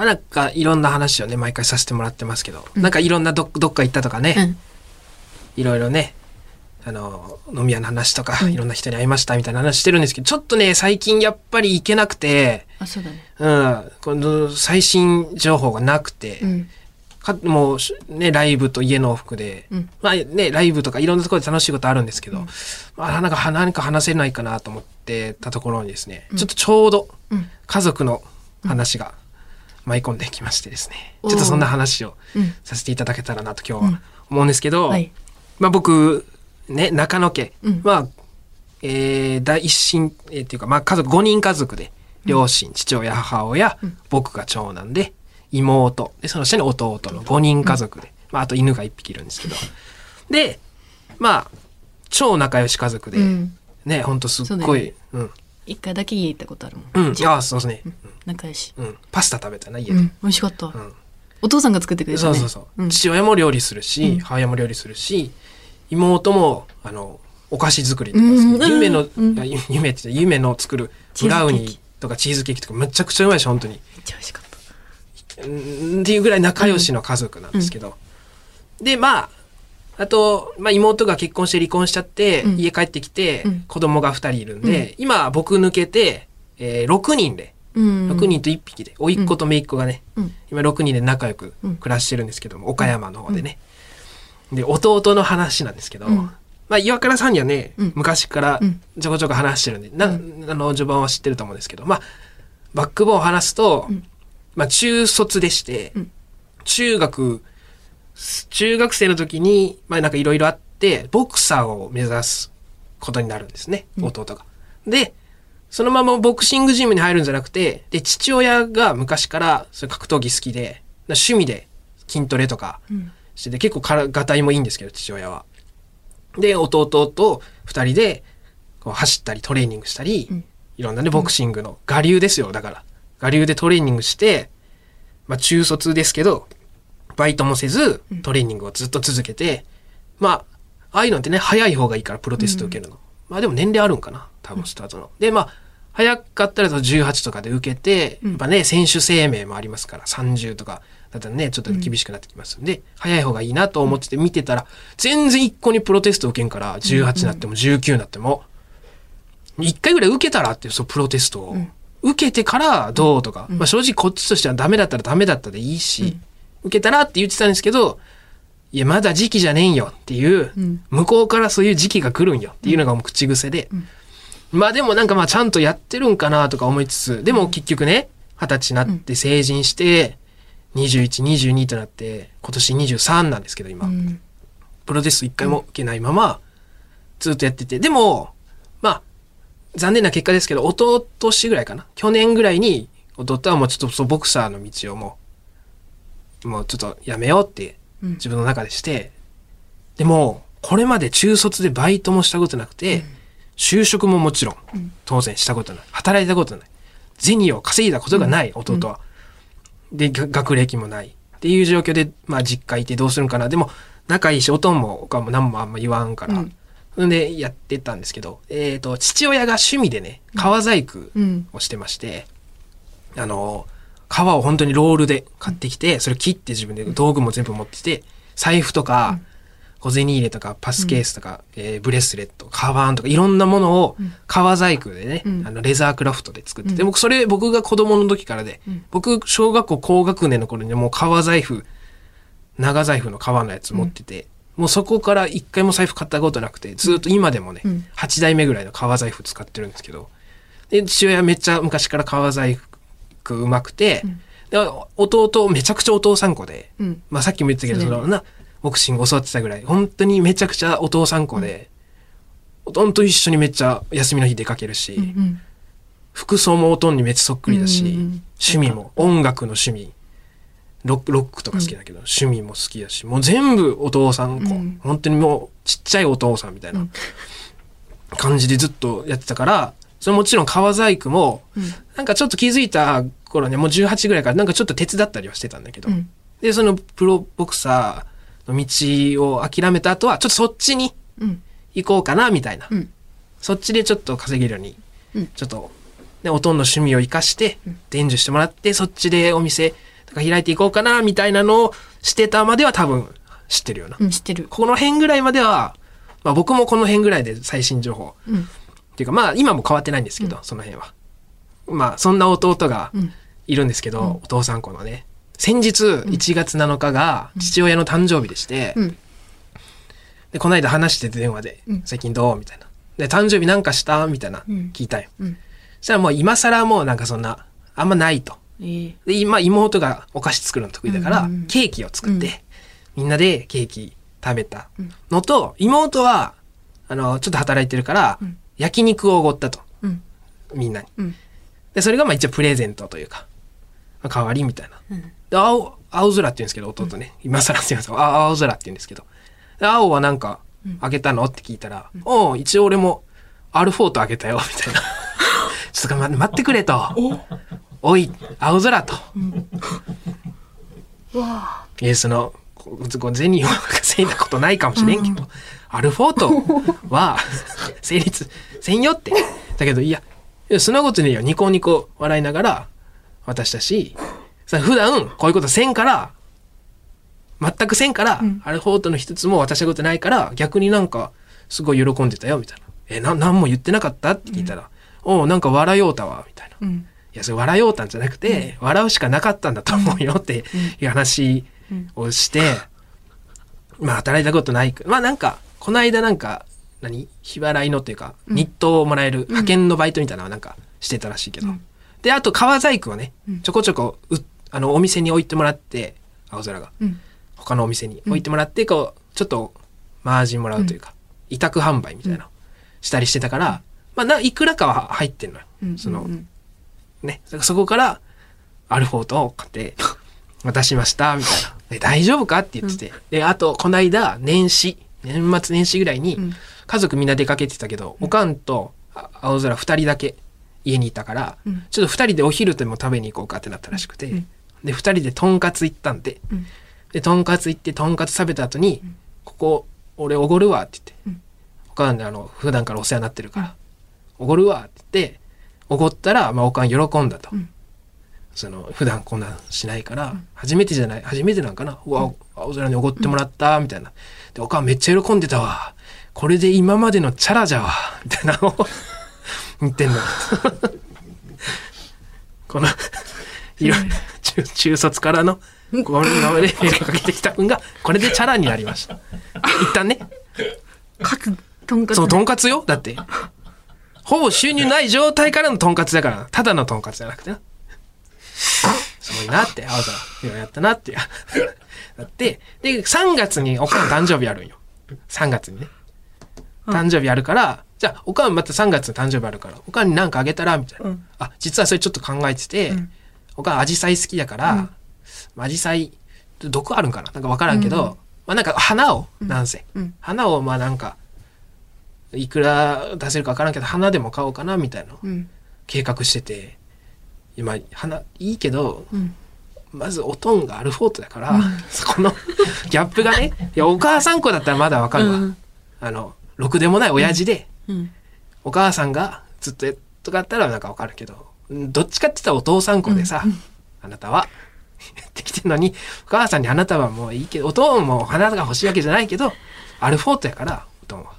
まあ、なんかいろんな話をね、毎回させてもらってますけど、うん、なんかいろんなどどっか行ったとかね、うん、いろいろね、あの、飲み屋の話とか、うん、いろんな人に会いましたみたいな話してるんですけど、ちょっとね、最近やっぱり行けなくて、あ、そうだね。うん、この最新情報がなくて、かもうね、ライブと家の往復で、うん、まあね、ライブとかいろんなところで楽しいことあるんですけど、うん、まあなんか何か話せないかなと思ってたところにですね、うん、ちょっとちょうど家族の話が舞い込んできましてですね、ちょっとそんな話をさせていただけたらなと今日は思うんですけど、はい、まあ僕、ね、中野家、まあ、えー、第一親、えー、っていうか、まあ家族、5人家族で、両親、父親、母親、僕が長男で、妹、で、その下に弟の5人家族で、まあ、あと犬が1匹いるんですけど。で、まあ、超仲良し家族で、うん、ね、ほんとすっごい、ね、うん。一回だけ家行ったことあるもん。うん、ああ、そうですね、うん。仲良し。うん。パスタ食べたな、家で。うん、美味しかった。うん。お父さんが作ってくれた、ね、そうそうそう。うん、父親も料理するし、母親も料理するし、妹も、あの、お菓子作りとか、夢の、夢って夢の作るブラウニーとかチーズケーキとかめちゃくちゃうまいし、本当に。めっちゃ美味しかった。っていうぐらい仲良しの家族なんですけど。うん、で、まあ、あと、まあ、妹が結婚して離婚しちゃって、うん、家帰ってきて、子供が2人いるんで、今僕抜けて、えー、6人で、うん、6人と1匹で、甥っ子と姪っ子がね、今6人で仲良く暮らしてるんですけども、岡山の方でね。で、弟の話なんですけど、まあ、岩倉さんにはね、昔からちょこちょこ話してるんで、な、あの、序盤は知ってると思うんですけど、まあ、バックボーンを話すと、まあ、中卒でして、うん、中学、中学生の時に、まあ、なんかいろいろあって、ボクサーを目指すことになるんですね、弟が。で、そのままボクシングジムに入るんじゃなくて、で、父親が昔からそれ格闘技好きで、趣味で筋トレとかしてて、うん、結構から、がたいもいいんですけど、父親は。で、弟と二人で、こう走ったりトレーニングしたり、うん、いろんなね、ボクシングの我流ですよ、だから。我流でトレーニングして、まあ中卒ですけど、バイトもせず、トレーニングをずっと続けて、うん、まあ、ああいうのってね、早い方がいいからプロテスト受けるの。うん、まあでも年齢あるんかな多分スタートの。で、まあ、早かったらと18とかで受けて、やっぱね、選手生命もありますから、30とか、だったらね、ちょっと厳しくなってきますんで、早い方がいいなと思ってて見てたら、全然一個にプロテスト受けんから、18になっても19になっても、一回ぐらい受けたらって、そう、プロテストを。受けてからどうとか、うん、まあ正直こっちとしてはダメだったらダメだったでいいし、うん、受けたらって言ってたんですけど、いや、まだ時期じゃねえんよっていう、うん、向こうからそういう時期が来るんよっていうのがもう口癖で、まあでもなんかまあちゃんとやってるんかなとか思いつつ、でも結局ね、二十歳になって成人して、21、22となって、今年23なんですけど今、プロテスト一回も受けないまま、ずっとやってて、でも、まあ、残念な結果ですけど、弟年ぐらいかな。去年ぐらいに、弟はもうちょっとそうボクサーの道をもう、もうちょっとやめようって自分の中でして、うん、でも、これまで中卒でバイトもしたことなくて、うん、就職ももちろん、当然したことない。働いたことない。銭を稼いだことがない、弟は。で、学歴もない。っていう状況で、まあ実家いてどうするんかな。でも、仲いいし、おとんも、おかも何もあんま言わんから、んでやってたんですけど、えっ、ー、と、父親が趣味でね、革細工をしてまして、うん、あの、革を本当にロールで買ってきて、それ切って自分で道具も全部持ってて、財布とか、小銭入れとか、パスケースとか、うん、えー、ブレスレット、カバンとか、いろんなものを革細工でね、うん、あの、レザークラフトで作ってて、僕、それ、僕が子供の時からで、僕、小学校高学年の頃にもう革財布、長財布の革のやつ持ってて、もうそこから一回も財布買ったことなくて、ずっと今でもね、うん。8代目ぐらいの革財布使ってるんですけど、で、父親めっちゃ昔から革財布うまくて、で、弟めちゃくちゃお父さん子で、うん。まあさっきも言ったけど、そのな、ボクシング教わってたぐらい、本当にめちゃくちゃお父さん子で、おとんと一緒にめっちゃ休みの日出かけるし、うん服装もおとんにめっちゃそっくりだし、うんうんうん。趣味も音楽の趣味。ロックとか好きだけど、趣味も好きだしもう全部お父さん子、うん。本当にもうちっちゃいお父さんみたいな感じでずっとやってたからそれもちろん革細工も、なんかちょっと気づいた頃ねもう18ぐらいからなんかちょっと手伝ったりはしてたんだけど、うん。でそのプロボクサーの道を諦めた後はちょっとそっちにうん。行こうかなみたいな、うん。そっちでちょっと稼げるように、うん。ちょっと、ね、おとんの趣味を生かして、伝授してもらって、そっちでお店とか開いていこうかな、みたいなのをしてたまでは多分知ってるよな。うん知ってる。この辺ぐらいまでは、まあ僕もこの辺ぐらいで最新情報。ていうかまあ今も変わってないんですけど、その辺は。まあそんな弟がうん。いるんですけど、お父さん子のね。先日1月7日が父親の誕生日でして、うん。で、この間話してて電話で、うん最近どう？みたいな。で、誕生日なんかした？みたいな、うん。聞いたよ。うん。そしたらもう今更もうなんかそんな、あんまないと。ええ。で、今妹がお菓子作るの得意だから、ケーキを作って、うん。みんなでケーキ食べたのと、妹は、あの、ちょっと働いてるから、ん焼肉をおごったと。うんみんなに。うんで、それがまあ一応プレゼントというか、まあ、代わりみたいな。うんで、青、青空って言うんですけど、弟ね。今更すいません。あ青空って言うんですけど。で、青はなんか、あげたの？って聞いたら、おう一応俺も、アルフォートあげたよ、みたいな。ちょっと待待ってくれと。おい、青空と。いや、その、銭を稼いだことないかもしれんけど、アルフォートは 成立せんよって。だけど、いや、いやそんなことねえよ。ニコニコ笑いながら渡したし、さ普段こういうことせんから、全くせんから、アルフォートの一つも渡したことないから、逆になんか、すごい喜んでたよ、みたいな。え、な、なんも言ってなかった？って聞いたら、おうなんか笑いようたわ、みたいな。うんいや、それ笑いようたんじゃなくて、笑うしかなかったんだと思うよっていう話をして、まあ働いたことないく。まあなんか、この間なんか、何？日払いのっていうか、日当をもらえる派遣のバイトみたいなのはなんかしてたらしいけど。で、あと革細工をね、ちょこちょこう、あの、お店に置いてもらって、青空が。うん。他のお店に置いてもらって、こう、ちょっと、マージンもらうというか、委託販売みたいなのしたりしてたから、まあな、いくらかは入ってんのよ。うんその、うん。ね、そこから、アルフォートを買って、渡しました、みたいな。で大丈夫かって言ってて。で、あと、この間、年始、年末年始ぐらいにん、家族みんな出かけてたけど、おかんとあ青空二人だけ家にいたから、ん。ちょっと二人でお昼でも食べに行こうかってなったらしくて、で、二人でとんかつ行ったんで、ん。で、とんかつ行って、とんかつ食べた後に、ここ、俺おごるわって言って、おかんであの、普段からお世話になってるから、おごるわって言って、おごったら、まあ、おかん喜んだと。その、普段こんなんしないから、初めてじゃない、初めてなんかな。うわ、青空におごってもらった、みたいな。で、おかんめっちゃ喜んでたわ。これで今までのチャラじゃわ、みたいなのを 言ってんの。この、いろいろ、中中卒からの、この今までメールかけてきた分が、これでチャラになりました。一旦ね。各とんかつそう、とんかつよだって。ほぼ収入ない状態からのとんかつだから、ただのとんかつじゃなくてな。すごいなって、青空、いろいろやったなって。なって、で、3月におかん誕生日あるんよ。3月にね。誕生日あるから、じゃあ、おかんまた3月に誕生日あるから、おかんに何かあげたらみたいな。うん。あ、実はそれちょっと考えてて、おかんアジサイ好きだから、アジサイ、毒あるんかななんかわからんけど、まあなんか花を、なんせ、うん。花をまあなんか、いくら出せるかわからんけど、花でも買おうかなみたいな。のうん。計画してて、今、花、いいけど、うん。まずおとんがアルフォートだから、そこの ギャップがね、いや、お母さん子だったらまだわかるわ。うん。あの、ろくでもない親父で、うん。お母さんがずっとやっとかだったらなんかわかるけど、うんどっちかって言ったらお父さん子でさ、あなたは、やってきてるのに、お母さんにあなたはもういいけど、おとんも花が欲しいわけじゃないけど、アルフォートやから、おとんは。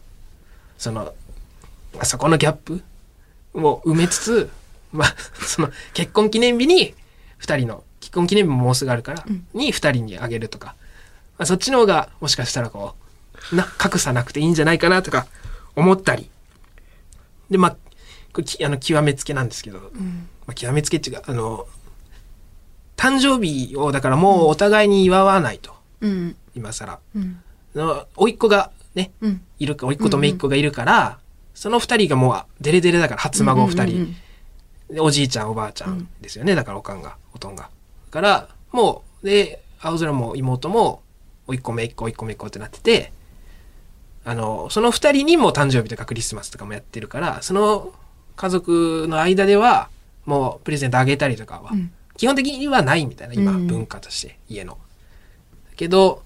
その、あそこのギャップを埋めつつ、まあ、その、結婚記念日に、二人の、結婚記念日ももうすぐあるから、に二人にあげるとか、まあ、そっちの方が、もしかしたらこう、な、格差なくていいんじゃないかなとか思ったり。で、まあ、これきあの、極めつけなんですけど、まあ、極めつけっていうか、あの、誕生日を、だからもうお互いに祝わないと、うん。今更。うん。の、甥っ子がね、うん。いるか、甥っ子と姪っ子がいるから、その二人がもう、デレデレだから、初孫二人。うんうんうんでおじいちゃんおばあちゃんですよね、だからおかんがおとんがだからもうで青空も妹もおいっ子めいっ子おいっ子めいっ子ってなっててあのその二人にも誕生日とかクリスマスとかもやってるからその家族の間ではもうプレゼントあげたりとかは、うん基本的にはないみたいな今、うん文化として家の。だけど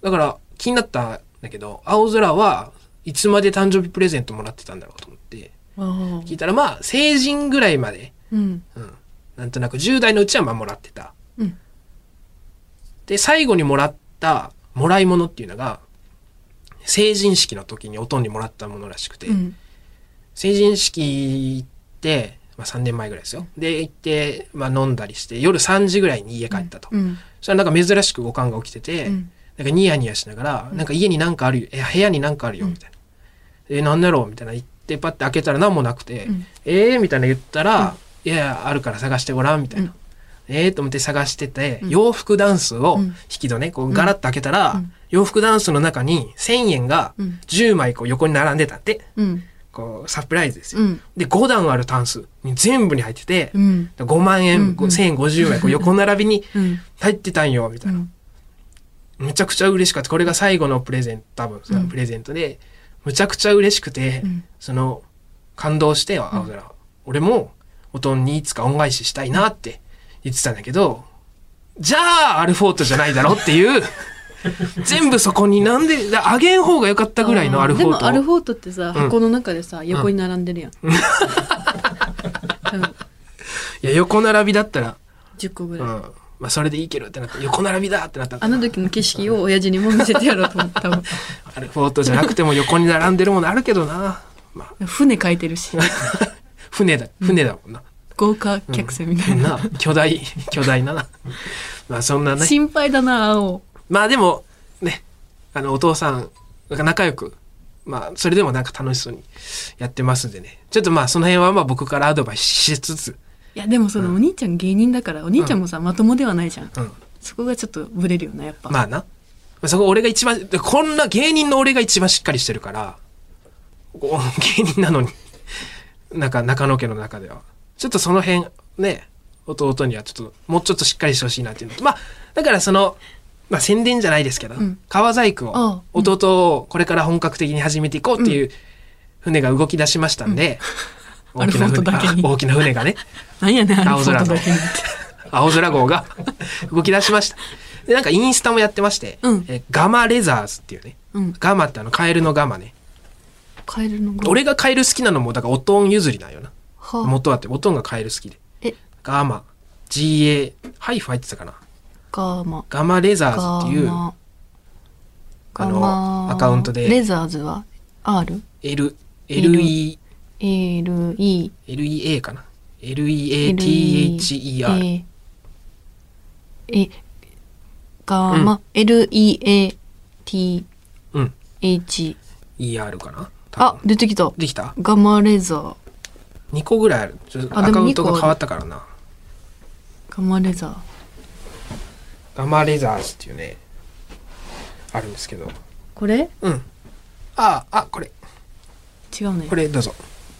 だから気になったんだけど青空はいつまで誕生日プレゼントもらってたんだろうと思って聞いたらまあ成人ぐらいまで、うん。うん、なんとなく10代のうちはまあもらってた。うん。で最後にもらったもらい物っていうのが成人式の時におとんにもらったものらしくて、うん。成人式行って、まあ、3年前ぐらいですよ。で行って、まあ、飲んだりして夜3時ぐらいに家帰ったと。うん。そしたらなんか珍しくおかんが起きてて、うん。なんかニヤニヤしながら、なんか家になんかあるよ、え、部屋になんかあるよ、みたいな。え、なんだろうみたいな言って、パッて開けたら何もなくて、うん。えーみたいな言ったら、いやいや、あるから探してごらん、みたいな。うん。えーと思って探してて、うん。洋服ダンスをうん。引き戸ね、こうガラッと開けたら、うん洋服ダンスの中に1000円がうん10枚こう横に並んでたって、うん。こうサプライズですよ。うん。で、5段あるタンスに全部に入ってて、うん。5万円、うんうん1050枚こう横並びに うん。入ってたんよ、みたいな。むちゃくちゃ嬉しかった。これが最後のプレゼント、多分さ、うんプレゼントで、むちゃくちゃ嬉しくて、うんその、感動して、青空、俺も、おとんにいつか恩返ししたいなって言ってたんだけど、じゃあ、アルフォートじゃないだろっていう、全部そこになんで、だあげん方が良かったぐらいのアルフォートでもアルフォートってさ、ん箱の中でさ、横に並んでるやん。多分いや、横並びだったら、10個ぐらい。うん。まあ、それでいいけどってなった。横並びだってなった。あの時の景色を親父にも見せてやろうと思った。アルフォートじゃなくても横に並んでるものあるけどな。まあ、船書いてるし、船だ、船だもんな。豪華客船みたいな。な巨大巨大ななまあそんなね心配だな、青。まあでもねあのお父さんが仲良くまあそれでもなんか楽しそうにやってますんでね。ちょっとまあその辺はまあ僕からアドバイスしつつ。いや、でもそのお兄ちゃん芸人だから、お兄ちゃんもさ、まともではないじゃん。うん。そこがちょっとブレるよな、やっぱ。まあな。そこ俺が一番こんな芸人の俺が一番しっかりしてるから芸人なのに。なんか中野家の中では。ちょっとその辺ね弟にはちょっともうちょっとしっかりしてほしいなっていうのと。まあだからそのまあ宣伝じゃないですけど、ん川細工を弟をこれから本格的に始めていこうっていう船が動き出しましたんで、アルフォートだけにあ大きな船がねなんやね青空のだけにって。青空号が 動き出しました。で、なんかインスタもやってまして、うんえガマレザーズっていうね、うん。ガマってあのカエルのガマね。カエルの語。俺がカエル好きなのも、だからおとん譲りなんよな。はあ、元はって、おとんがカエル好きで。え、ガマ、GA、ハイフ入ってたかな。ガーマ。ガマレザーガズっていう。あのアカウントでレザーズは ?R? L、LE、L, E, LEA かな。LEATHER。A, A, ガーマ、L, E, A, T, うん。H. ER かな。多あ分、出てきた。できた？ガマレザー。?2 個ぐらいある。アカウントが変わったからな。ガマレザー。ガマレザーズっていうね、あるんですけど。これ？うん。ああ、あ、これ。違うねこ。れどうぞ。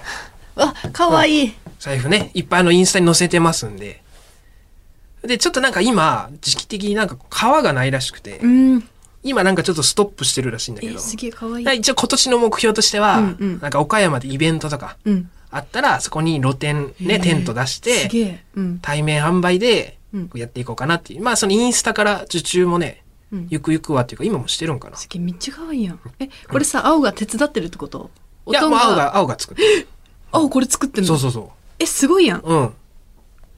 あ、かわいい。財布ね、いっぱいあのインスタに載せてますんで。で、ちょっとなんか今、時期的になんか川がないらしくて、うん。今なんかちょっとストップしてるらしいんだけえ、ど。すげえかわいい。一応今年の目標としては、うんうんなんか岡山でイベントとかうん。あったら、そこに露店ね、テント出しすて、げえ。うん。対面販売でやっていこうかなっていう。まあそのインスタから受注もね、うんゆくゆくはっていうか今もしてるんかな。すげえ、めっいいやん。え、これさ、青が手伝ってるってこと？いや、もう青が、青が作ってる。青これ作ってんの？そうそうそえ、すごいやん。う。うん。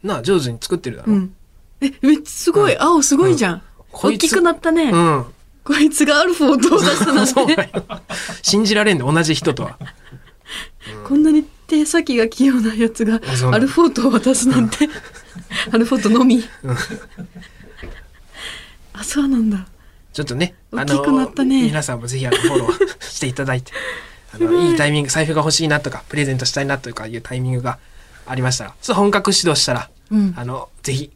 なあ、上手に作ってるだろ。うん。え、めっちゃすごい。青すごいじゃん。こいつ大きくなったね。うん。こいつがアルフォートを出したなんて。よ。信じられんの、同じ人とは。こんなに手先が器用なやつがアルフォートを渡すなんて。アルフォートのみ。あ、そうなんだ。ちょっとね、大きくなったね皆さんもぜひあのフォローしていただいて、あの、いいタイミング、財布が欲しいなとか、プレゼントしたいなとかいうタイミングがありましたら、ちょっと本格指導したら、うんあの、ぜひ、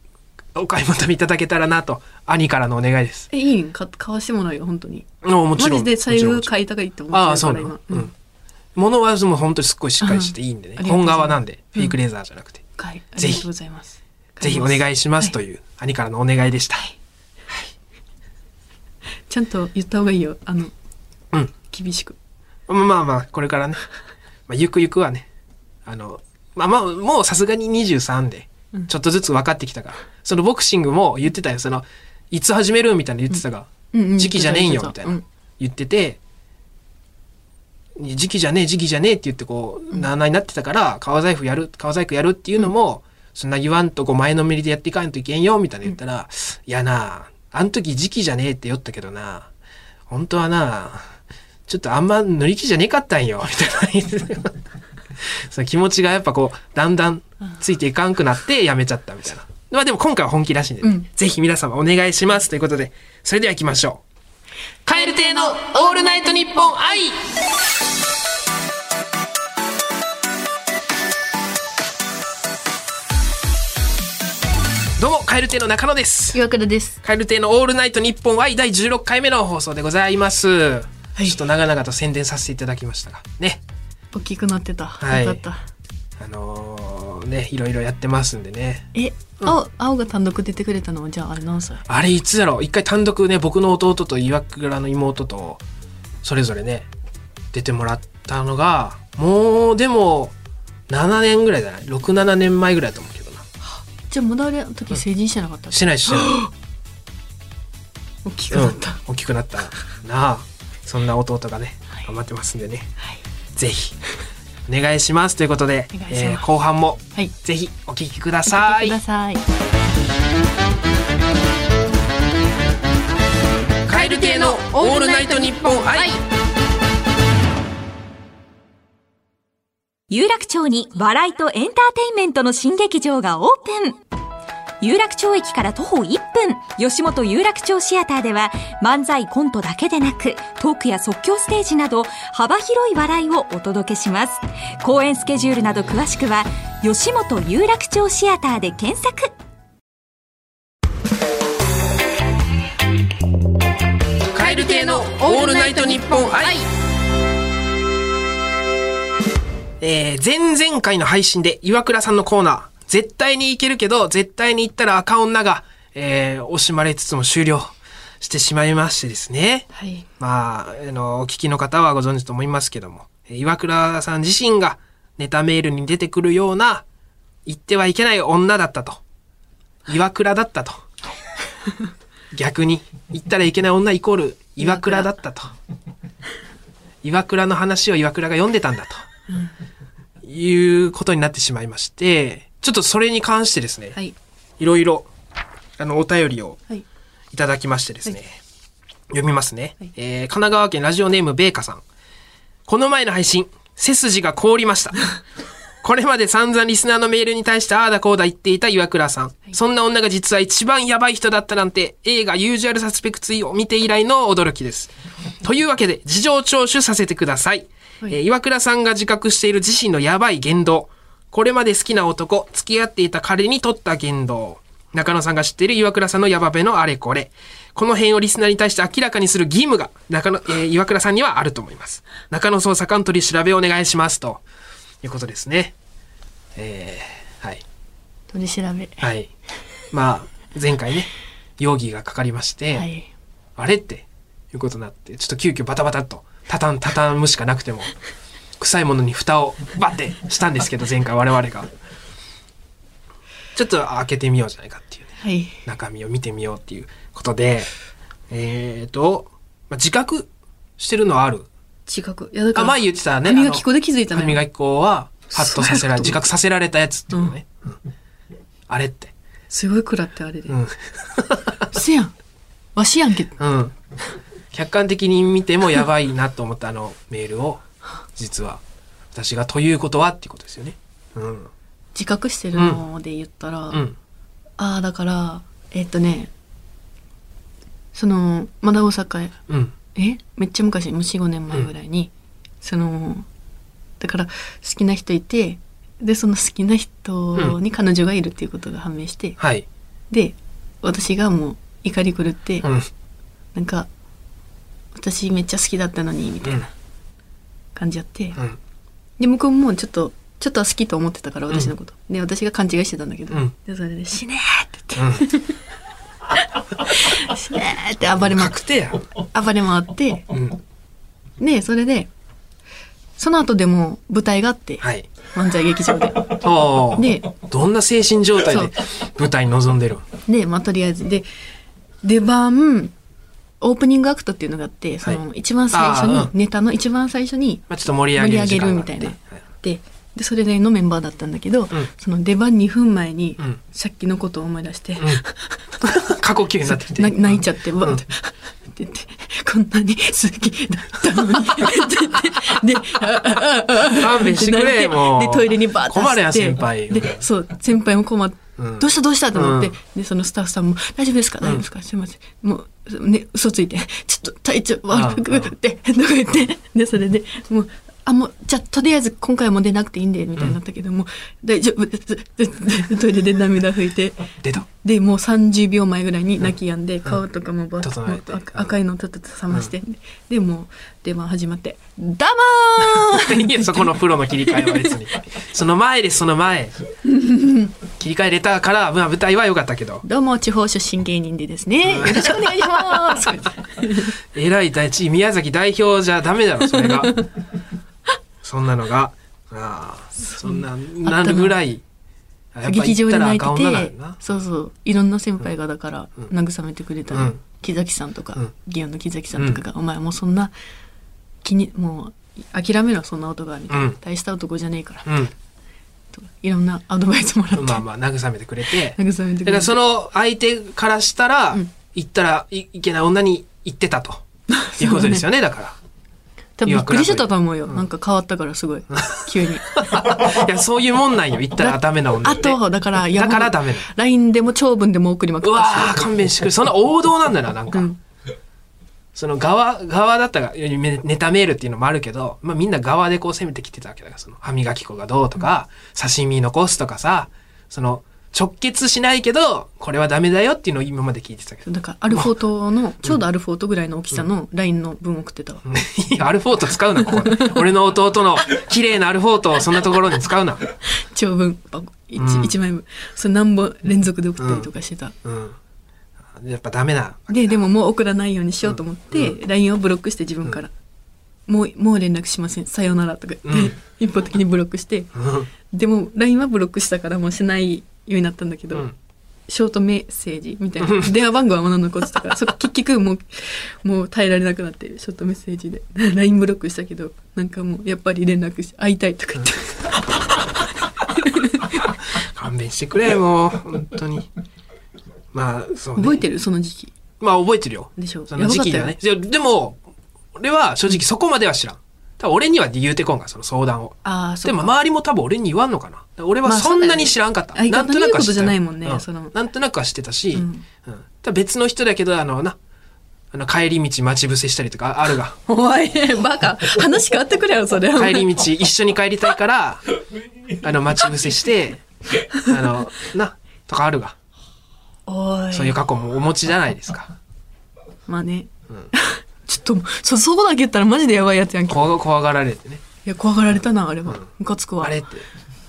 お買い求めいただけたらなと、兄からのお願いです。え、いいん？か買わしてもらうよ、本当に。もちろん。マジで財布買いたがいいって思ってああ、るからそうなの今。。うん。物はもう本当にすっごいしっかりしていいんでね。本革なんで、フェイクレーザーじゃなくて。はい。あぜひりがとうございます。ぜひお願いしますとはいいう、兄からのお願いでした。ちゃんと言った方がいいよ。あの、うん。厳しく。まあまあまあ、これからね。まあ、ゆくゆくはね。あの、まあまあ、もうさすがに23で、ちょっとずつ分かってきたから。そのボクシングも言ってたよ。その、いつ始めるみたいな言ってたが、うんうん時期じゃねえんよ、みたいなうん。言ってて、時期じゃねえ、時期じゃねえって言ってこう、なあなあになってたから、革財布やる、革細工やるっていうのも、そんな言わんとこう前のめりでやっていかんといけんよ、みたいな言ったら、いやなあ、あん時時期じゃねえって言ったけどな、本当はな、ちょっとあんま乗り気じゃねえかったんよ、みたいな。その気持ちがやっぱこう、だんだんついていかんくなってやめちゃったみたいな。まあでも今回は本気らしいんで、ねうんぜひ皆様お願いしますということで、それでは行きましょう。カエル亭のオールナイトニッポン愛どうも、カエル亭の中野です。岩倉です。カエル亭のオールナイトニッポン愛第16回目の放送でございます。いちょっと長々と宣伝させていただきましたが、ね。大きくなってた。はいった。あのーね、いろいろやってますんでね。え、青、青が単独出てくれたの？は、じゃああれ何歳？あれいつだろう？一回単独ね、僕の弟と岩倉の妹と、それぞれね、出てもらったのが、もう、でも、7年ぐらいじゃない ?6、7年前ぐらいだと思う。じゃあ、まだあれの時成人してなかった？してないしてない。大きくなった。うん、大きくなったなあ。そんな弟がね、はい頑張ってますんでね。はい。ぜひ、お願いします。ということでお願いし、ますえー後半も、はい。ぜひお聞きくだおさいく。ださい。カエル亭のオールナイトニッポン愛。有楽町に笑いとエンターテインメントの新劇場がオープン。有楽町駅から徒歩1分。吉本有楽町シアターでは漫才コントだけでなくトークや即興ステージなど幅広い笑いをお届けします。公演スケジュールなど詳しくは吉本有楽町シアターで検索。カエル亭のオールナイトニッポン愛。えー、前々回の配信で岩倉さんのコーナー、絶対に行けるけど、絶対に行ったら赤女が、えー、惜しまれつつも終了してしまいましてですね。はい。まあ、あの、お聞きの方はご存知と思いますけども、えー岩倉さん自身がネタメールに出てくるような、言ってはいけない女だったと。岩倉だったと。逆に、言ったらいけない女イコール岩倉だったと。岩倉の話を岩倉が読んでたんだと。いうことになってしまいまして、ちょっとそれに関してですね、はい。いろいろ、あの、お便りをはい。いただきましてですね。はい読みますね、はいえー神奈川県ラジオネームベーカさん。この前の配信、背筋が凍りました。これまで散々リスナーのメールに対してああだこうだ言っていた岩倉さん。そんな女が実は一番ヤバい人だったなんて映画ユージュアルサスペクツイを見て以来の驚きです。というわけで事情聴取させてください。はいえー岩倉さんが自覚している自身のヤバい言動。これまで好きな男、付き合っていた彼に取った言動。中野さんが知っている岩倉さんのヤバベのあれこれ。この辺をリスナーに対して明らかにする義務が中野、えー岩倉さんにはあると思います。中野捜査官取り調べをお願いします。ということですね。えー、はい。取り調べ。はい。まあ、前回ね、容疑がかかりまして、はい。あれっていうことになって、ちょっと急遽バタバタっと、たたん、たたむしかなくても、臭いものに蓋をバッてしたんですけど、前回我々が。ちょっと開けてみようじゃないかっていうね、はい。中身を見てみようっていうことで、えーと、まあ、自覚してるのはある。自覚。いや、だかあ、ら、前言ってたね。歯磨き粉で気づいたのよ。歯磨き粉は、ハッとさせられ、自覚させられたやつってことね。うんあれって。すごい食らってあれで。うん。せやん。わしやんけ。うん。客観的に見てもやばいなと思ったあのメールを、実は、私がということはっていうことですよね。うん。自覚してるので言ったら、うん。ああ、だから、えっとね、そのまだ大阪へうん。え？めっちゃ昔もう45年前ぐらいに、そのだから好きな人いてでその好きな人に彼女がいるっていうことが判明して、はい。で私がもう怒り狂って、うん。なんか私めっちゃ好きだったのにみたいな感じやって、うん。で向こうもちょっとちょっとは好きと思ってたから私のこと、で私が勘違いしてたんだけど、うん。でそれで「死ね!」って言って「死ね!」って暴れま確定や。暴れ回って。うん。でそれでその後でも舞台があって、はい。漫才劇場で。でどんな精神状態で舞台に臨んでるでまあとりあえず。で出番オープニングアクトっていうのがあってその一番最初に、ネタの一番最初にまあちょっと盛り上げるみたいな。ででそれでのメンバーだったんだけど、ん。その出番2分前に、うん。さっきのことを思い出して、過呼吸になってきて。な 泣いちゃって、わーって、って言って、こんなに好きだったのに、で、勘弁してくれもう。で、トイレにバーッと困るやん走って先輩。で、そう、先輩も困って、うんどうしたどうしたと思って、うんで、そのスタッフさんも、大丈夫ですか？大丈夫ですか、すいません。もう、ね、嘘ついて、ちょっと体調悪くって、とか言って、で、それで、もう、あ、もう、じゃあ、とりあえず今回はもう出なくていいんで、みたいになったけども、大丈夫です。トイレで涙拭いて、出た。でもう30秒前ぐらいに泣き止んで、顔とかもバッ整えてもう赤赤いのとっとと冷まして、でもう出番始まって「どうもー!」そこのプロの切り替えは別に。その前です、その前。切り替えれたから、まあ舞台は良かったけど。どうも地方出身芸人でですねよろしくお願いします えらい第一、宮崎代表じゃダメだろ、それが。そんなのが。ああ、そんな、なるぐらい。劇場で泣いててな。そうそういろんな先輩がだから慰めてくれたり、うん木崎さんとか、うん祇園の木崎さんとかが「お前もうそんな気にもう諦めろそんな男は」みたいな、うん大した男じゃねえから」うん。とかいろんなアドバイスもらって、まあまあ、慰めてくれて。慰めてくれてだからその相手からしたら、うん行ったらいいけない女に行ってたと。いうことですよね、だから。多分びっくりしてたと思うよ、うんなんか変わったからすごい急に いや、そういうもんなんよ。行ったらダメな女あって。とだからだからダメ LINE でも長文でも送りまくったうわー、勘弁してくれ。そんな王道なんだな、なんか。うんその側、側だったら、ネネタメールっていうのもあるけど、まあみんな側でこう攻めてきてたわけだから、その歯磨き粉がどうとか、刺身残すとかさ、その、直結しないけど、これはダメだよっていうのを今まで聞いてたけど。だからアルフォートのちょうどアルフォートぐらいの大きさの LINE の文送ってたわ、いやアルフォート使うな、ここ。俺の弟の綺麗なアルフォートをそんなところに使うな。長文箱 1,、うん。一枚分それ何本連続で送ったりとかしてた、うん。やっぱダメな。ででももう送らないようにしようと思って、LINE をブロックして自分から、もうもう連絡しません。さようならとか。言って、うん。一方的にブロックして。うん。でも LINE はブロックしたからもうしないようになったんだけど、うん。ショートメッセージみたいな。電話番号はまだ残ってたから そこ結局もうもう耐えられなくなってショートメッセージで。LINE ブロックしたけどなんかもうやっぱり連絡して会いたいとか言って。勘弁してくれ、もう。本当に。まあ、そう、ね。覚えてる？その時期まあ覚えてるよ。でしょその時期がね。でも、俺は正直そこまでは知らん。多分俺には言うてこんが、その相談を。ああそうでも周りも多分俺に言わんのかな。俺はまあそんなに知らんかった。そうだよね相方の言うことじゃないもんねはそのなんとなくは知ってたし、ううんん。多分別の人だけど、あのな、あの帰り道待ち伏せしたりとかあるが。おいバカ話変わってくれよそれ帰り道一緒に帰りたいから、あの待ち伏せして、あの、な、とかあるが。そういう過去もお持ちじゃないですか。まあね、ちょっとそそこだけ言ったらマジでやばいやつやんけ。い怖怖がられてね。や怖がられたなあれは。ムカつくわ。あれって。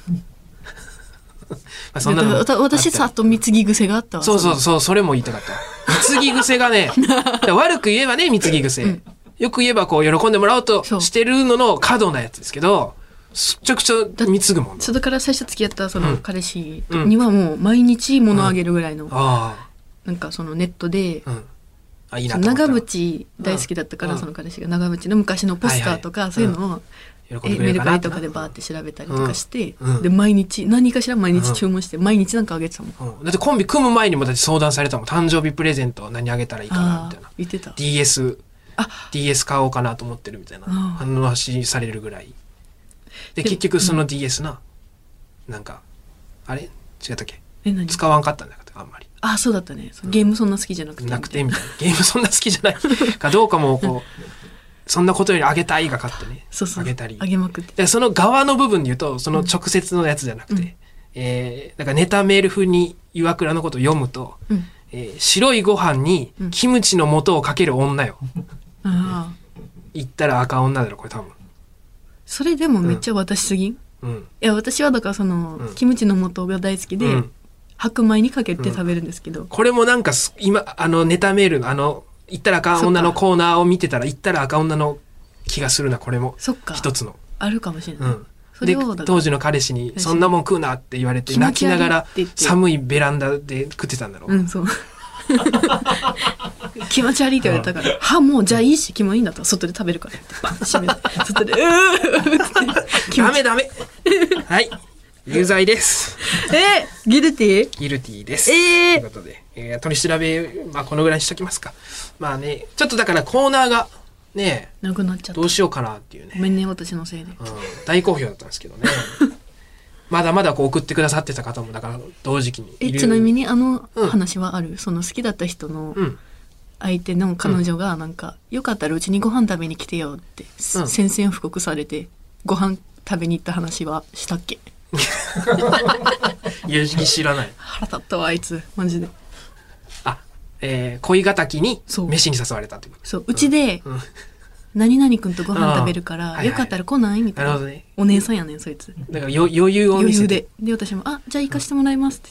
まあそんな私さあっと貢ぎ癖があったわたそうそうそう、それも言いたかった。貢ぎ癖がね、悪く言えばね、貢ぎ癖。よく言えばこう喜んでもらおうとしてるのの過度なやつですけど、すっちゃくちゃ貢ぐもんね。それから最初付き合ったそのうん。彼氏にはもう毎日物あげるぐらいの、あなんかそのネットで、あ、うん。あ、いいな長渕大好きだったから、うん。その彼氏が。長渕の昔のポスターとか、はいはい。そういうのを、メルカリとかでバーって調べたりとかして、うん。うん。で毎日何かしら毎日注文して、毎日なんかあげてたもん。うん。だってコンビ組む前にもだって相談されたもん。誕生日プレゼント何あげたらいいかな、あみたいな。あ。言ってた。DS、あ。DS 買おうかなと思ってるみたいな話されるぐらい。で、で結局その DS な、なんか、あれ？違ったっけ？え何？使わんかったんだよ、あんまり。あそうだったね。ゲームそんな好きじゃなくて。なくてみたいな。ゲームそんな好きじゃない。かどうかもこう、そんなことよりあげたいが勝ってね。そうそう。あげたり。あげまくって。でその側の部分で言うと、その直接のやつじゃなくて、うん。えー、なんかネタメール風に岩倉のことを読むと、うん。えー白いご飯にうん。キムチの素をかける女よ。ああ言ったら赤女だろ、これ多分。それでもめっちゃ私すぎん、うん。いや私はだからその、うん。キムチの素が大好きで、うん。白米にかけて食べるんですけど、これもなんかす、今、あの、ネタメールのあの、言ったら赤女のコーナーを見てたら、言ったら赤女の気がするな、これも。そっか。一つの。あるかもしれない、うん。で当時の彼氏に「彼氏そんなもん食うな」って言われて。泣きながら寒いベランダで食ってたんだろう、うんそう 気持ち悪いって言われたから「はもうじゃあいいし気もいいんだったら外で食べるから」ってバン閉めて外で「うーダメダメ。はい。有罪です。えー、ギルティギルティです、えー。ということで、えー取り調べまあこのぐらいにしときますか。まあねちょっとだからコーナーがねなくなっちゃった。どうしようかなっていうね、ごめんね私のせいで。うん、大好評だったんですけどね まだまだこう送ってくださってた方もだから同時期にえちなみにあのうん話はある、その好きだった人のうん。相手の彼女がなんか、よかったらうちにご飯食べに来てよって、うん。宣戦布告されてご飯食べに行った話はしたっけ？有識知らない。腹立ったわあいつ。マジで。あえー、恋敵に飯に誘われたってこと。そう。うちでうん何々くんとご飯食べるから、よかったら来ない？みたいな。なるほどね。お姉さんやねんそいつ。だからよ余裕を見せて。余裕で。で私も「あじゃあ行かしてもらいます」って。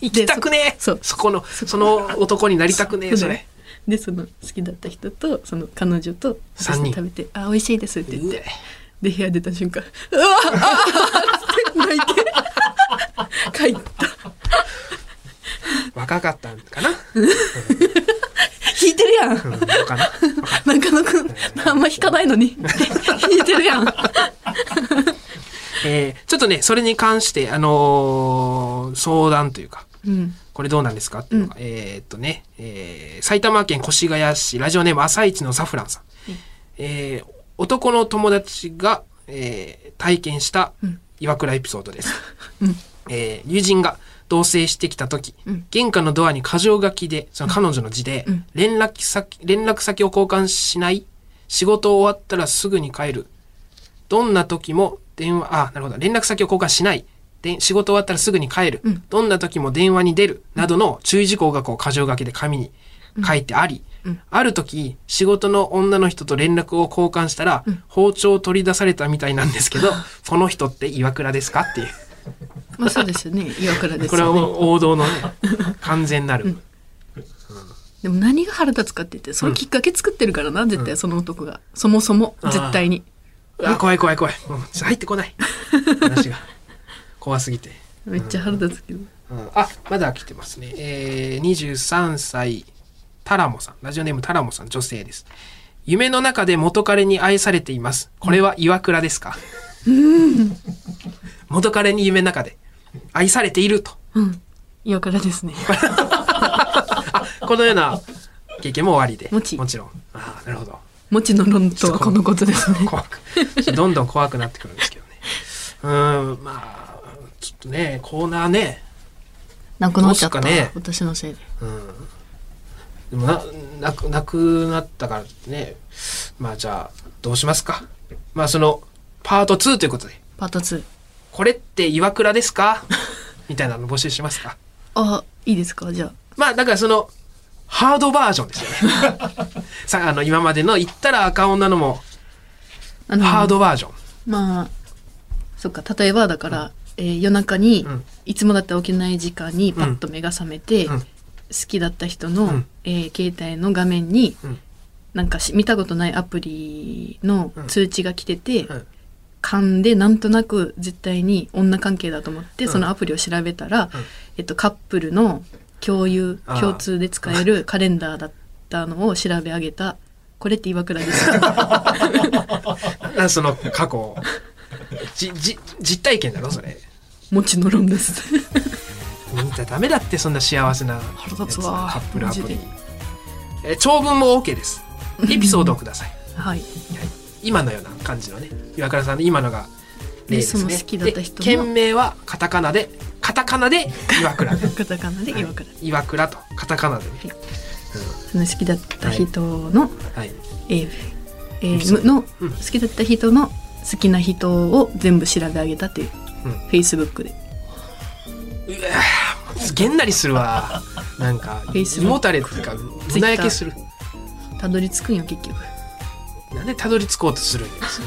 行きたくねえ。そう。そこのその男になりたくねえそれ。でその好きだった人とその彼女と三人。食べて「あ美味しいです」って言って。で部屋出た瞬間「うわああって泣いて。帰った。若かったんかな、引いてるやん。中野くん あんま引かないのに。引いてるやん。えーちょっとねそれに関してあのー相談というかうん。これどうなんですか？っていうのが、えーっとね、えー埼玉県越谷市ラジオネーム朝一のサフランさん、えー男の友達が、えー体験したうん。岩倉エピソードです、うん。えー友人が同棲してきた時、うん。玄関のドアに箇条書きでその彼女の字で、うん。連絡先連絡先を交換しない仕事終わったらすぐに帰る。どんな時も電話あなるほど。連絡先を交換しない。で仕事終わったらすぐに帰る、うん。どんな時も電話に出る。などの注意事項がこう箇条書きで紙に書いてあり、うん。ある時仕事の女の人と連絡を交換したら、うん。包丁を取り出されたみたいなんですけど この人って岩倉ですか？っていう まあそうですよね。岩倉ですこれはもう王道のね完全なる、でも何が腹立つかって言ってそのきっかけ作ってるからな、絶対その男が。そもそも絶対に。あ怖い怖い怖い、うん、入ってこない。話が。怖すぎて、めっちゃ腹立つけど、うん、あまだ来てますね。えー、23歳タラモさん。ラジオネームタラモさん女性です。夢の中で元彼に愛されています。これは岩倉ですか、元彼に夢の中で愛されていると。うん。岩倉ですね。あこのような経験も終わりで。もち。ちろん。ああなるほど。もちの論とはこのことですね。怖く。どんどん怖くなってくるんですけどね。うーんまあちょっとねコーナーね。なくなっちゃった、どうすかね。私のせいで。うん。でもななくなくなったからね。まあじゃあどうしますか？まあそのパート2ということで。パート2これって岩倉ですか？みたいなの募集しますか？あいいですか？じゃあ。まあだからそのハードバージョンですよね。さあの今までの言ったら赤女のもあのハードバージョン。まあそっか。例えばだから、えー夜中に、うん。いつもだったら起きない時間にパッと目が覚めて、うん。好きだった人の、うん。えー携帯の画面に、うん。なんかし見たことないアプリの通知が来てて、うん勘でなんとなく絶対に女関係だと思って、うん。そのアプリを調べたら、うん。えっと、カップルの共有共通で使えるカレンダーだったのを調べ上げた。これって岩倉です。その過去を。じじ実体験だろそれ。もちの論です。みんなダメだってそんな幸せな腹立つカップルアプリ。えー長文も OK です。エピソードをください。はい今のような感じのね岩倉さんの今のが例ですね。で件名はカタカナでカタカナで岩倉。カタカナで岩倉、岩倉とカタカナでね、その好きだった人の、はい、えーえーのうん。好きだった人の好きな人を全部調べ上げたっていう、うん。フェイスブックで。うわーげんなりするわ。なんかもたれっていうか胸焼けする。たどり着くんよ結局なんでたどり着こうとするんです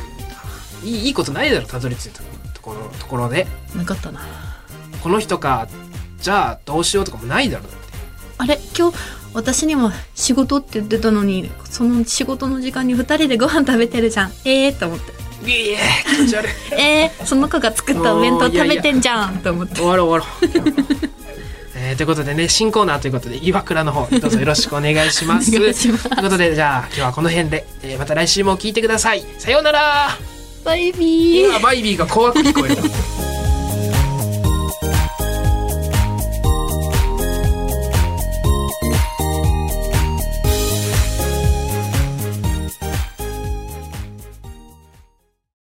いいいいことないだろたどり着いたところところで。なかったな。この人かじゃあどうしようとかもないだろあれ今日私にも仕事って言ってたのにその仕事の時間に2人でご飯食べてるじゃん。ええー、と思って。いえ気持ち悪い。えー、その子が作ったお弁当食べてんじゃん。と思って。終わろう終わろうえーということでね新コーナーということで岩倉の方 どうぞよろしくお願いします。ます。ということでじゃあ今日はこの辺で、えーまた来週も聞いてください。さようなら。バイビー。今バイビーが怖く聞こえた